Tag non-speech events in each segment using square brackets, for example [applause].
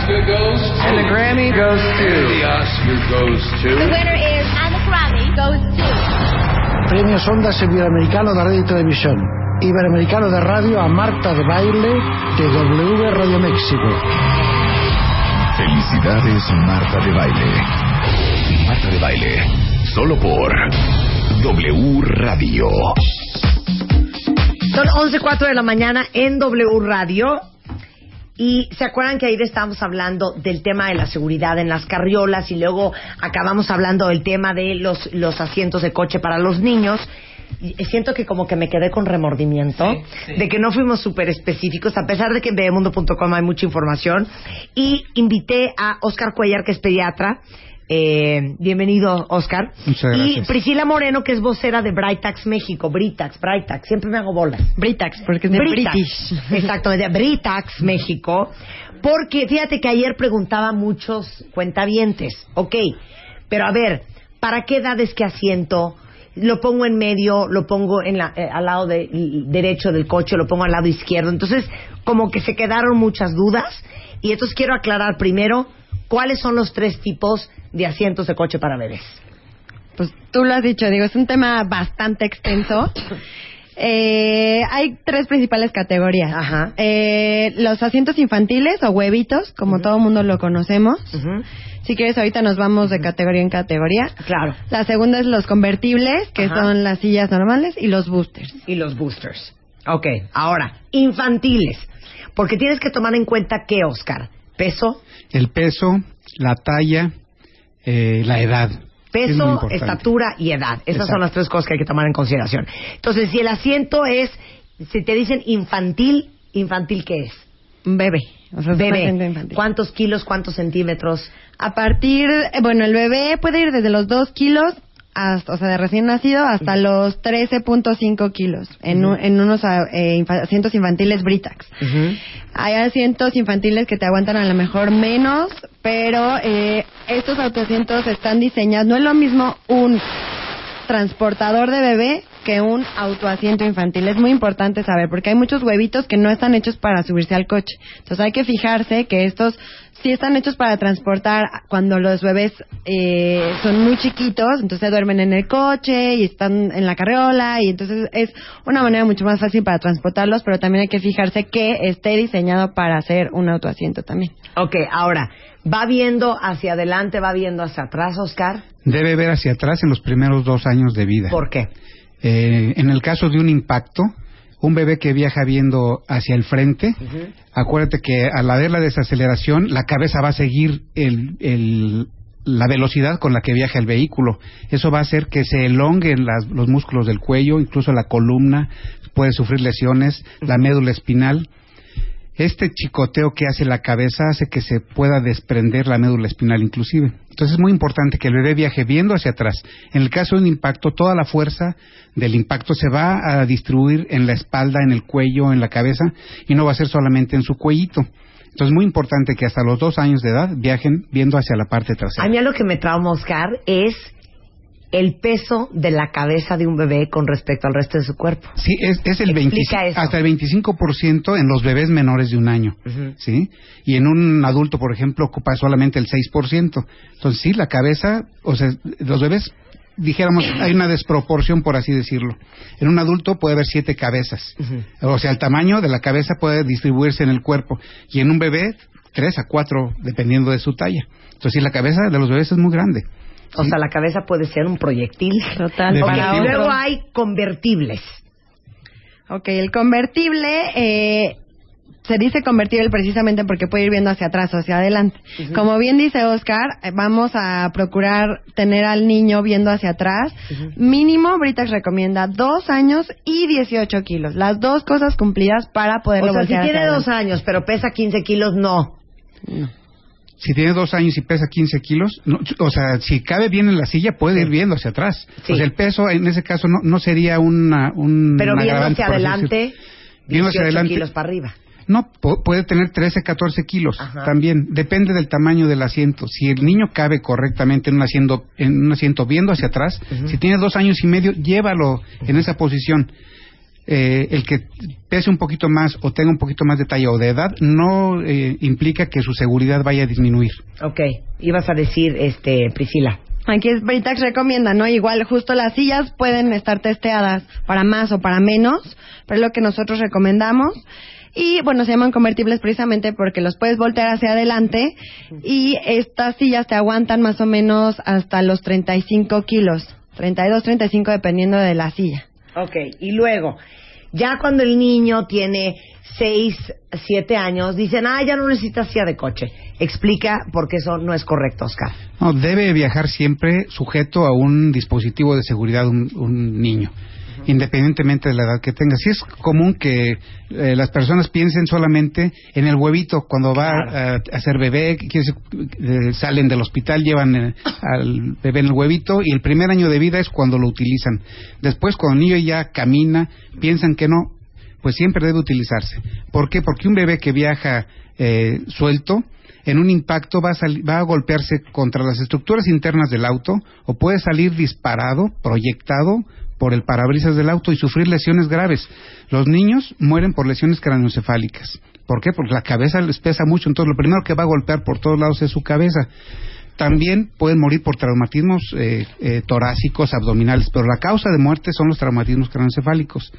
Oscar goes to. And the Grammy goes to. The Oscar goes to. The winner is, and the Grammy goes to. Premios Ondas Iberoamericano de Radio y Televisión. Iberoamericano de Radio a Marta de Baile de W Radio México. Felicidades, Marta de Baile. Marta de Baile, solo por W Radio. Son 11.04 de la mañana en W Radio. Y se acuerdan que ayer estábamos hablando del tema de la seguridad en las carriolas y luego acabamos hablando del tema de los, los asientos de coche para los niños. Y siento que como que me quedé con remordimiento de que no fuimos súper específicos, a pesar de que en bebemundo.com hay mucha información. Y invité a Oscar Cuellar, que es pediatra. Eh, bienvenido, Oscar. Muchas Y gracias. Priscila Moreno, que es vocera de Britax México. Britax, Britax. Siempre me hago bolas. Britax, porque es de Britax. British. [laughs] Exacto, de Britax México. Porque fíjate que ayer preguntaba a muchos cuentavientes. Ok, pero a ver, ¿para qué edades que asiento? Lo pongo en medio, lo pongo en la, eh, al lado de- derecho del coche, lo pongo al lado izquierdo. Entonces, como que se quedaron muchas dudas. Y entonces quiero aclarar primero cuáles son los tres tipos de asientos de coche para bebés. Pues tú lo has dicho, digo, es un tema bastante extenso. [laughs] Eh, hay tres principales categorías. Ajá. Eh, los asientos infantiles o huevitos, como todo mundo lo conocemos. Si quieres, ahorita nos vamos de categoría en categoría. Claro. La segunda es los convertibles, que Ajá. son las sillas normales, y los boosters. y los boosters. Ok, ahora, infantiles. Porque tienes que tomar en cuenta que, Oscar, peso, El peso, la talla, eh, la edad. Peso, estatura y edad. Esas Exacto. son las tres cosas que hay que tomar en consideración. Entonces, si el asiento es, si te dicen infantil, ¿infantil qué es? Un bebé. O sea, Bebé. ¿Cuántos kilos, cuántos centímetros? A partir, eh, bueno, el bebé puede ir desde los 2 kilos, hasta, o sea, de recién nacido, hasta los 13.5 kilos en, un- en unos ah, eh, asientos infantiles Britax. Hay asientos infantiles que te aguantan a lo mejor menos, pero eh, estos autoasientos están diseñados, no es lo mismo un transportador de bebé que un autoasiento infantil. Es muy importante saber, porque hay muchos huevitos que no están hechos para subirse al coche. Entonces hay que fijarse que estos sí están hechos para transportar cuando los bebés eh, son muy chiquitos, entonces duermen en el coche y están en la carriola y entonces es una manera mucho más fácil para transportarlos, pero también hay que fijarse que esté diseñado para hacer un autoasiento también. Ok, ahora, ¿va viendo hacia adelante, va viendo hacia atrás, Oscar? Debe ver hacia atrás en los primeros dos años de vida. ¿Por qué? Eh, en el caso de un impacto, un bebé que viaja viendo hacia el frente, acuérdate que al haber la desaceleración, la cabeza va a seguir el, el- la velocidad con la que viaja el vehículo. Eso va a hacer que se elonguen las- los músculos del cuello, incluso la columna, puede sufrir lesiones, la médula espinal. Este chicoteo que hace la cabeza hace que se pueda desprender la médula espinal inclusive. Entonces es muy importante que el bebé viaje viendo hacia atrás. En el caso de un impacto, toda la fuerza del impacto se va a distribuir en la espalda, en el cuello, en la cabeza y no va a ser solamente en su cuellito. Entonces es muy importante que hasta los dos años de edad viajen viendo hacia la parte trasera. A mí a lo que me trauma, Oscar, es el peso de la cabeza de un bebé con respecto al resto de su cuerpo. Sí, es, es el 25, Explica eso. hasta el 25% en los bebés menores de un año, ¿sí? Y en un adulto, por ejemplo, ocupa solamente el 6%. Entonces, sí, la cabeza, o sea, los bebés, dijéramos, hay una desproporción, por así decirlo. En un adulto puede haber siete cabezas. O sea, el tamaño de la cabeza puede distribuirse en el cuerpo. Y en un bebé, tres a cuatro, dependiendo de su talla. Entonces, sí, la cabeza de los bebés es muy grande. O sea, la cabeza puede ser un proyectil. Total. Y luego hay convertibles. Ok, el convertible eh, se dice convertible precisamente porque puede ir viendo hacia atrás o hacia adelante. Como bien dice Oscar, eh, vamos a procurar tener al niño viendo hacia atrás. Mínimo, Britax recomienda dos años y 18 kilos. Las dos cosas cumplidas para poderlo O sea, si tiene dos años, pero pesa 15 kilos, no. Si tiene dos años y pesa 15 kilos, no, o sea, si cabe bien en la silla, puede ir viendo hacia atrás. Sí. O sea, el peso en ese caso no, no sería una, un Pero viendo hacia adelante. Viendo 18 hacia adelante. kilos para arriba. No, pu- puede tener 13, 14 kilos Ajá. también. Depende del tamaño del asiento. Si el niño cabe correctamente en un asiento, en un asiento viendo hacia atrás, si tiene dos años y medio, llévalo en esa posición. Eh, el que pese un poquito más o tenga un poquito más de talla o de edad no eh, implica que su seguridad vaya a disminuir. Ok, ibas a decir, este, Priscila. Aquí es Britax recomienda, ¿no? Igual justo las sillas pueden estar testeadas para más o para menos, pero es lo que nosotros recomendamos. Y bueno, se llaman convertibles precisamente porque los puedes voltear hacia adelante y estas sillas te aguantan más o menos hasta los 35 kilos, 32, 35 dependiendo de la silla. Ok, y luego, ya cuando el niño tiene 6, 7 años, dicen, ah, ya no necesitas silla de coche. Explica por qué eso no es correcto, Oscar. No, debe viajar siempre sujeto a un dispositivo de seguridad un, un niño, independientemente de la edad que tenga. Sí es común que eh, las personas piensen solamente en el huevito cuando va a, a ser bebé, que eh, salen del hospital, llevan eh, al bebé en el huevito y el primer año de vida es cuando lo utilizan. Después, cuando el niño ya camina, piensan que no, pues siempre debe utilizarse. ¿Por qué? Porque un bebé que viaja eh, suelto, en un impacto va a, va a golpearse contra las estructuras internas del auto o puede salir disparado, proyectado por el parabrisas del auto y sufrir lesiones graves. Los niños mueren por lesiones craneoencefálicas. ¿Por qué? Porque la cabeza les pesa mucho, entonces lo primero que va a golpear por todos lados es su cabeza. También pueden morir por traumatismos eh, eh, torácicos, abdominales, pero la causa de muerte son los traumatismos craneoencefálicos.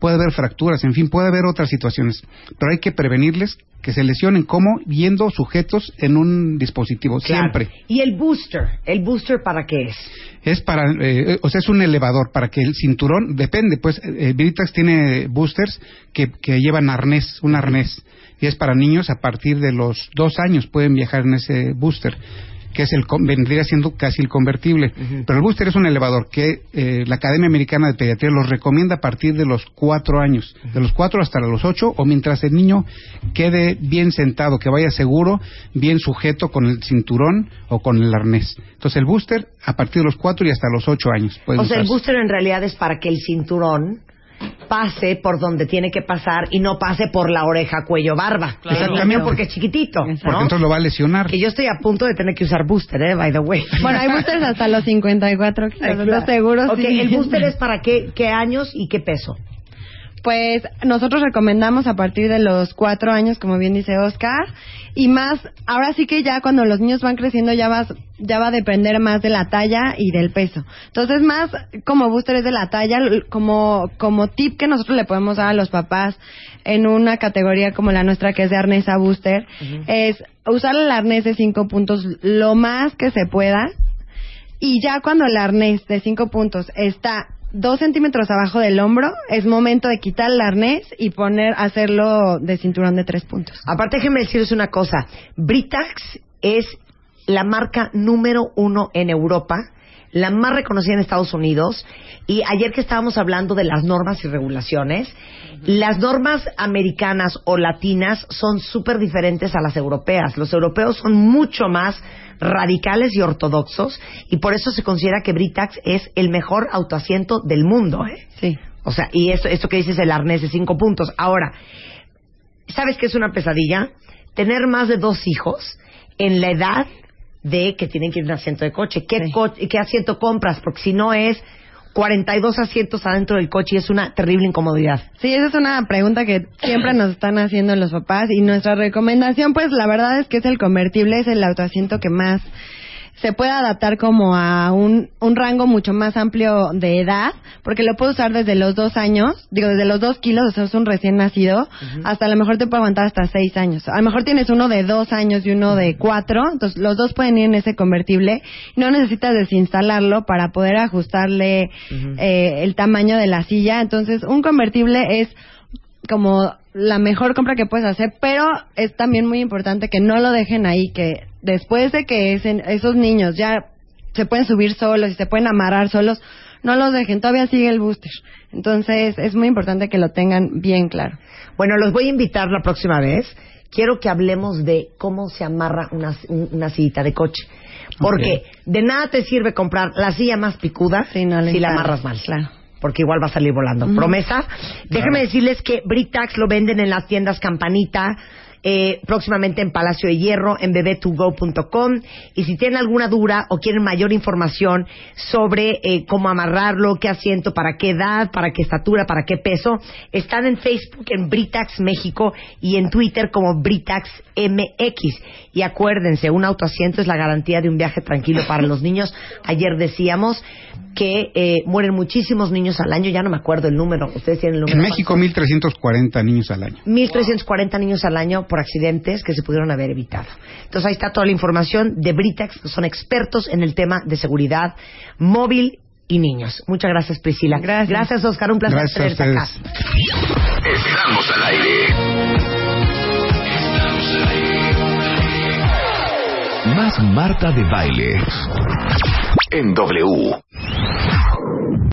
Puede haber fracturas, en fin, puede haber otras situaciones, pero hay que prevenirles que se lesionen como viendo sujetos en un dispositivo, Claro. siempre. Y el booster, ¿el booster para qué es? Es para, eh, o sea, es un elevador para que el cinturón, depende, pues, eh, Britax tiene boosters que, que llevan arnés, un arnés, y es para niños a partir de los dos años pueden viajar en ese booster que es el vendría siendo casi el convertible. Pero el booster es un elevador que eh, la Academia Americana de Pediatría los recomienda a partir de los cuatro años, de los cuatro hasta los ocho, o mientras el niño quede bien sentado, que vaya seguro, bien sujeto con el cinturón o con el arnés. Entonces el booster a partir de los cuatro y hasta los ocho años. O sea, el booster en realidad es para que el cinturón pase por donde tiene que pasar y no pase por la oreja, cuello, barba. Exactamente. Porque es chiquitito. ¿no? Porque entonces lo va a lesionar. Que yo estoy a punto de tener que usar booster, ¿eh? By the way. [laughs] Bueno, hay boosters hasta los 54 kilos, ¿estás seguro? Ok, Sí. el booster [laughs] es para qué, qué años y qué peso. Pues nosotros recomendamos a partir de los cuatro años, como bien dice Oscar, y más, ahora sí que ya cuando los niños van creciendo ya vas, ya va a depender más de la talla y del peso. Entonces más como booster es de la talla, como, como tip que nosotros le podemos dar a los papás en una categoría como la nuestra que es de arnés a booster, es usar el arnés de cinco puntos lo más que se pueda, y ya cuando el arnés de cinco puntos está dos centímetros abajo del hombro, es momento de quitar el arnés y poner, hacerlo de cinturón de tres puntos. Aparte, déjenme decirles una cosa. Britax es la marca número uno en Europa, la más reconocida en Estados Unidos. Y ayer que estábamos hablando de las normas y regulaciones, las normas americanas o latinas son súper diferentes a las europeas. Los europeos son mucho más radicales y ortodoxos y por eso se considera que Britax es el mejor autoasiento del mundo. ¿eh? Sí. O sea, y esto, esto que dices el arnés de cinco puntos. Ahora, ¿sabes qué es una pesadilla? Tener más de dos hijos en la edad de que tienen que ir a un asiento de coche. ¿Qué, Sí. co- qué asiento compras? Porque si no es 42 asientos adentro del coche y es una terrible incomodidad. Sí, esa es una pregunta que siempre nos están haciendo los papás y nuestra recomendación, pues la verdad es que es el convertible, es el autoasiento que más se puede adaptar como a un, un rango mucho más amplio de edad, porque lo puedo usar desde los dos años, digo, desde los dos kilos, o sea, es un recién nacido, hasta a lo mejor te puede aguantar hasta seis años. A lo mejor tienes uno de dos años y uno de cuatro, entonces los dos pueden ir en ese convertible. No necesitas desinstalarlo para poder ajustarle eh, el tamaño de la silla. Entonces, un convertible es como la mejor compra que puedes hacer, pero es también muy importante que no lo dejen ahí, que después de que esos niños ya se pueden subir solos y se pueden amarrar solos, no los dejen, todavía sigue el booster. Entonces es muy importante que lo tengan bien claro. Bueno, los voy a invitar la próxima vez. Quiero que hablemos de cómo se amarra una, un- una sillita de coche. Porque de nada te sirve comprar la silla más picuda Sí, no si la amarras mal. claro. Porque igual va a salir volando. ¿Promesa? Déjenme decirles que Britax lo venden en las tiendas Campanita, eh, próximamente en Palacio de Hierro, en bebé2go.com. Y si tienen alguna duda o quieren mayor información sobre eh, cómo amarrarlo, qué asiento, para qué edad, para qué estatura, para qué peso, están en Facebook en Britax México y en Twitter como Britax MX. Y acuérdense, un autoasiento es la garantía de un viaje tranquilo para los niños. Ayer decíamos que eh, mueren muchísimos niños al año, ya no me acuerdo el número, ustedes tienen el número. En México, 1.340 niños al año. 1.340 niños al año por accidentes que se pudieron haber evitado. Entonces ahí está toda la información de Britex, que son expertos en el tema de seguridad móvil y niños. Muchas gracias, Priscila. Gracias. Gracias, Oscar. Un placer Gracias tenerte acá. ustedes. Estamos al aire. Más Marta de Baile. En W.